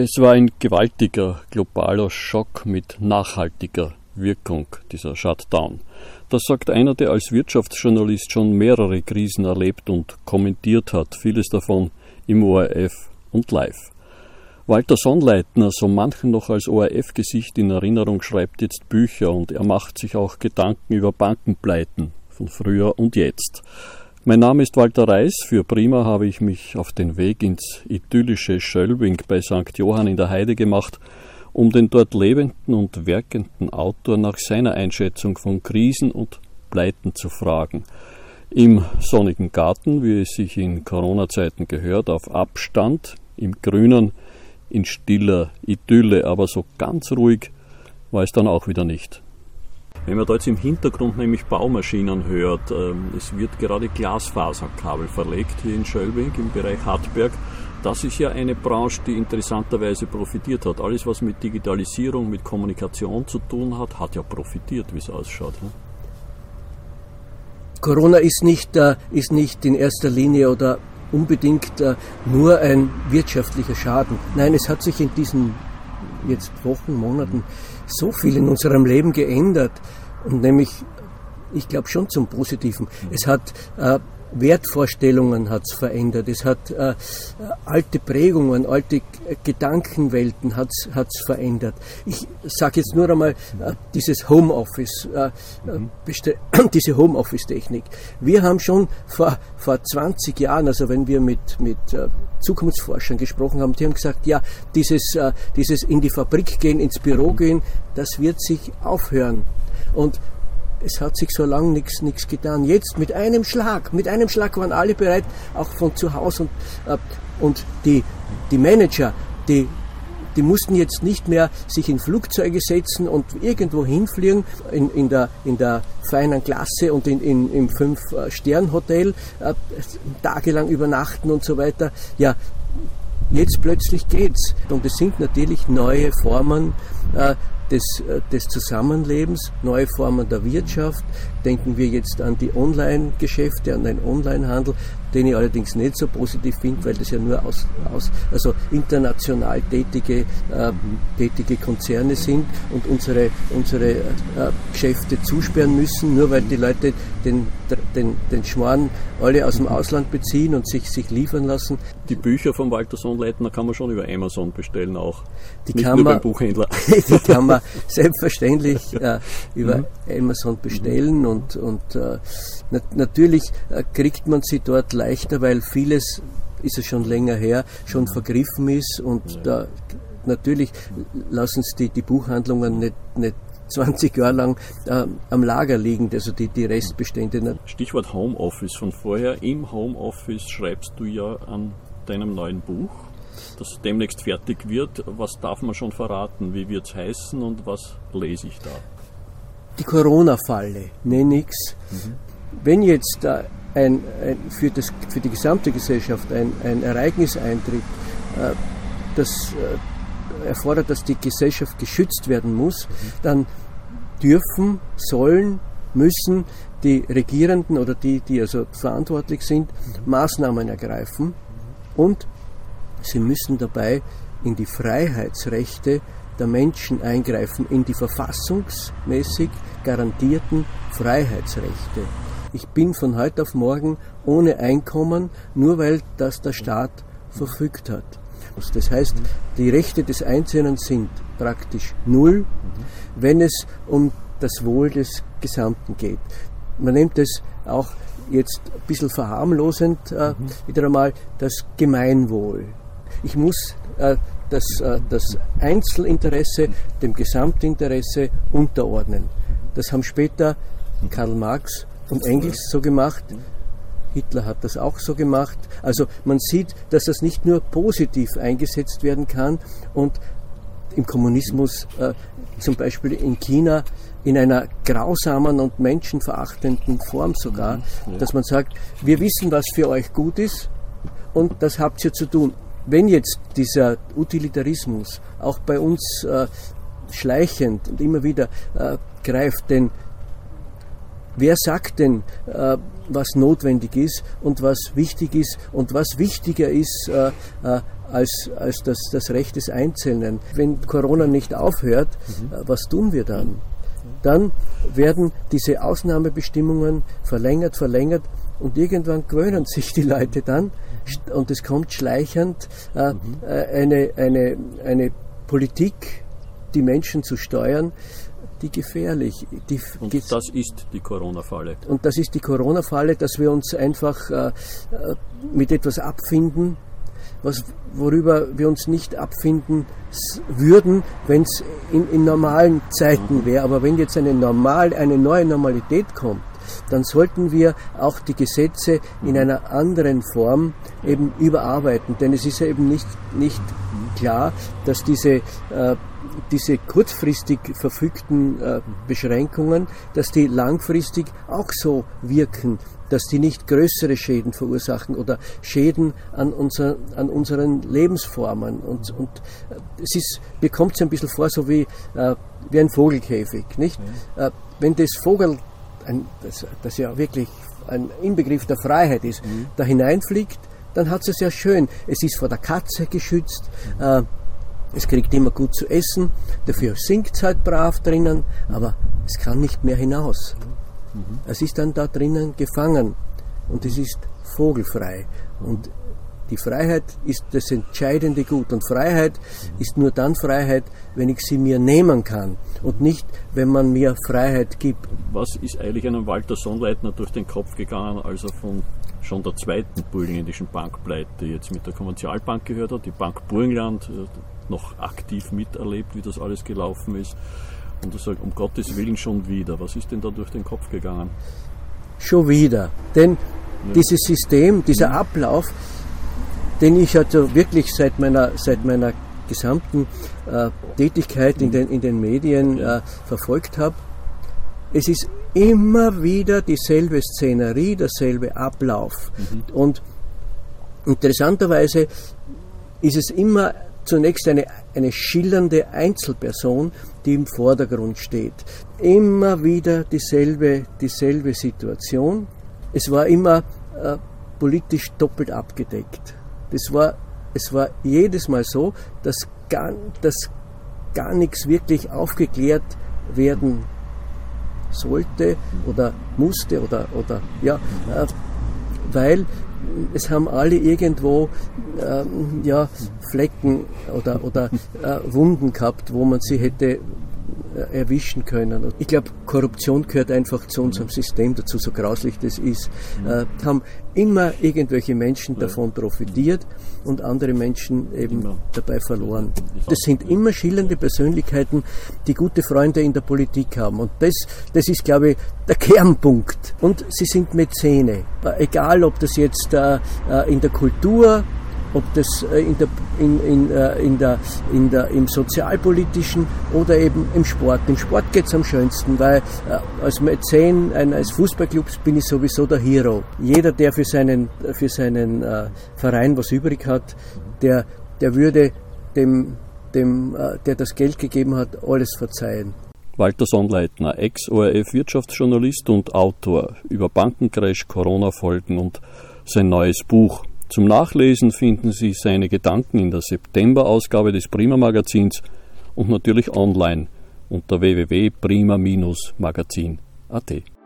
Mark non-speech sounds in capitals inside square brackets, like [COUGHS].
Es war ein gewaltiger globaler Schock mit nachhaltiger Wirkung, dieser Shutdown. Das sagt einer, der als Wirtschaftsjournalist schon mehrere Krisen erlebt und kommentiert hat, vieles davon im ORF und live. Walter Sonnleitner, so manchen noch als ORF-Gesicht in Erinnerung, schreibt jetzt Bücher und er macht sich auch Gedanken über Bankenpleiten von früher und jetzt. Mein Name ist Walter Reis. Für Prima habe ich mich auf den Weg ins idyllische Schölbing bei St. Johann in der Heide gemacht, um den dort lebenden und werkenden Autor nach seiner Einschätzung von Krisen und Pleiten zu fragen. Im sonnigen Garten, wie es sich in Corona-Zeiten gehört, auf Abstand, im Grünen, in stiller Idylle, aber so ganz ruhig war es dann auch wieder nicht. Wenn man da jetzt im Hintergrund nämlich Baumaschinen hört, ähm, es wird gerade Glasfaserkabel verlegt hier in Schölbing im Bereich Hartberg. Das ist ja eine Branche, die interessanterweise profitiert hat. Alles, was mit Digitalisierung, mit Kommunikation zu tun hat, hat ja profitiert, wie es ausschaut. Ne? Corona ist nicht, äh, ist nicht in erster Linie oder unbedingt äh, nur ein wirtschaftlicher Schaden. Nein, es hat sich in diesen jetzt Wochen, Monaten so viel in unserem Leben geändert und nämlich, ich glaube schon zum Positiven. Es hat äh, Wertvorstellungen hat's verändert, es hat äh, alte Prägungen, alte Gedankenwelten hat's hat's verändert. Ich sage jetzt nur einmal äh, dieses Homeoffice, äh, mhm. [COUGHS] diese Homeoffice-Technik. Wir haben schon vor, vor 20 Jahren, also wenn wir mit, mit äh, Zukunftsforschern gesprochen haben, die haben gesagt, ja, dieses, äh, dieses in die Fabrik gehen, ins Büro gehen, das wird sich aufhören. Und es hat sich so lange nichts getan. Jetzt mit einem Schlag, mit einem Schlag waren alle bereit, auch von zu Hause und, äh, und die, die Manager, die, die mussten jetzt nicht mehr sich in Flugzeuge setzen und irgendwo hinfliegen in, in, der, in der feinen Klasse und in, in, im Fünf-Stern-Hotel äh, tagelang übernachten und so weiter. Ja, jetzt plötzlich geht's. Und es sind natürlich neue Formen äh, des, äh, des Zusammenlebens, neue Formen der Wirtschaft. Denken wir jetzt an die Online-Geschäfte, an den Online-Handel, den ich allerdings nicht so positiv finde, weil das ja nur aus, aus also international tätige, äh, tätige Konzerne sind und unsere, unsere äh, Geschäfte zusperren müssen, nur weil die Leute den, den, den Schmarrn alle aus dem Ausland beziehen und sich, sich liefern lassen. Die Bücher von Walter Sohnleitner kann man schon über Amazon bestellen auch. Die Nicht kann nur man, beim Buchhändler. [LAUGHS] die kann man selbstverständlich äh, [LAUGHS] über mhm. Amazon bestellen und, und äh, nat natürlich äh, kriegt man sie dort leichter, weil vieles ist es schon länger her, schon vergriffen ist und da natürlich lassen es die, die Buchhandlungen nicht, nicht [LAUGHS] 20 Jahre lang äh, am Lager liegen, also die, die Restbestände. Stichwort Homeoffice von vorher. Im Homeoffice schreibst du ja an deinem neuen Buch, das demnächst fertig wird. Was darf man schon verraten? Wie wird es heißen und was lese ich da? Die Corona-Falle nenne ich es. Mhm. Wenn jetzt ein, ein, für, das, für die gesamte Gesellschaft ein, ein Ereignis eintritt, äh, das äh, erfordert, dass die Gesellschaft geschützt werden muss, dann dürfen, sollen, müssen die Regierenden oder die, die also verantwortlich sind, Maßnahmen ergreifen und sie müssen dabei in die Freiheitsrechte der Menschen eingreifen, in die verfassungsmäßig garantierten Freiheitsrechte. Ich bin von heute auf morgen ohne Einkommen, nur weil das der Staat verfügt hat. Das heißt, die Rechte des Einzelnen sind praktisch null, wenn es um das Wohl des Gesamten geht. Man nennt es auch jetzt ein bisschen verharmlosend äh, wieder einmal das Gemeinwohl. Ich muss äh, das, äh, das Einzelinteresse dem Gesamtinteresse unterordnen. Das haben später Karl Marx und Engels so gemacht. Hitler hat das auch so gemacht. Also man sieht, dass das nicht nur positiv eingesetzt werden kann und im Kommunismus, äh, zum Beispiel in China, in einer grausamen und menschenverachtenden Form sogar, mhm, dass man sagt, wir wissen, was für euch gut ist und das habt ihr zu tun. Wenn jetzt dieser Utilitarismus auch bei uns äh, schleichend und immer wieder äh, greift, denn Wer sagt denn, äh, was notwendig ist und was wichtig ist und was wichtiger ist äh, äh, als, als das, das Recht des Einzelnen. Wenn Corona nicht aufhört, mhm. was tun wir dann? Dann werden diese Ausnahmebestimmungen verlängert, verlängert und irgendwann gewöhnen sich die Leute dann und es kommt schleichend äh, mhm. eine, eine, eine Politik, die Menschen zu steuern, die gefährlich. Die und das ist die Corona-Falle. Und das ist die Corona-Falle, dass wir uns einfach äh, äh mit etwas abfinden, was, worüber wir uns nicht abfinden würden, wenn es in, in, normalen Zeiten wäre. Aber wenn jetzt eine, normal, eine neue Normalität kommt, dann sollten wir auch die Gesetze in einer anderen Form eben überarbeiten. Denn es ist ja eben nicht, nicht klar, dass diese, äh, diese kurzfristig verfügten äh, Beschränkungen, dass die langfristig auch so wirken, dass die nicht größere Schäden verursachen oder Schäden an, unser, an unseren Lebensformen. Und, und äh, es ist, mir kommt es ein bisschen vor, so wie, äh, wie ein Vogelkäfig. Nicht? Mhm. Äh, wenn das Vogel, ein, das, das ja wirklich ein Inbegriff der Freiheit ist, mhm. da hineinfliegt, dann hat es ja schön. Es ist vor der Katze geschützt. Mhm. Äh, es kriegt immer gut zu essen, dafür singt es halt brav drinnen, aber es kann nicht mehr hinaus. Mhm. Es ist dann da drinnen gefangen und es ist vogelfrei. Und die Freiheit ist das entscheidende Gut. Und Freiheit mhm. ist nur dann Freiheit, wenn ich sie mir nehmen kann und nicht, wenn man mir Freiheit gibt. Was ist eigentlich einem Walter Sonnleitner durch den Kopf gegangen, als er von schon der zweiten burgenländischen Bankpleite jetzt mit der Kommerzialbank gehört hat, die Bank Burgenland äh, noch aktiv miterlebt, wie das alles gelaufen ist. Und er sagt, um Gottes Willen schon wieder. Was ist denn da durch den Kopf gegangen? Schon wieder. Denn ja. dieses System, dieser Ablauf, den ich also wirklich seit meiner, seit meiner gesamten äh, Tätigkeit in den, in den Medien äh, verfolgt habe, es ist immer wieder dieselbe Szenerie, derselbe Ablauf. Mhm. Und interessanterweise ist es immer zunächst eine, eine schillernde Einzelperson, die im Vordergrund steht. Immer wieder dieselbe, dieselbe Situation. Es war immer äh, politisch doppelt abgedeckt. Das war, es war jedes Mal so, dass gar, dass gar nichts wirklich aufgeklärt werden sollte oder musste oder, oder ja, äh, weil es haben alle irgendwo ähm, ja, Flecken oder, oder äh, Wunden gehabt, wo man sie hätte erwischen können. Ich glaube, Korruption gehört einfach zu unserem System dazu, so grauslich das ist. Äh, haben immer irgendwelche Menschen davon profitiert und andere Menschen eben dabei verloren. Das sind immer schillernde Persönlichkeiten, die gute Freunde in der Politik haben. Und das, das ist, glaube ich, der Kernpunkt. Und sie sind Mäzene. Äh, egal, ob das jetzt äh, in der Kultur, ob das äh, in der, in, in, äh, in der, in der, im sozialpolitischen oder eben im Sport. Im Sport geht es am schönsten, weil äh, als Mäzen eines Fußballclubs bin ich sowieso der Hero. Jeder, der für seinen, für seinen Verein was übrig hat, der, der würde dem, dem der das Geld gegeben hat, alles verzeihen. Walter Sonnleitner, Ex-ORF-Wirtschaftsjournalist und Autor über Bankencrash, Corona-Folgen und sein neues Buch zum Nachlesen finden Sie seine Gedanken in der September-Ausgabe des Prima Magazins und natürlich online unter www.prima-magazin.at.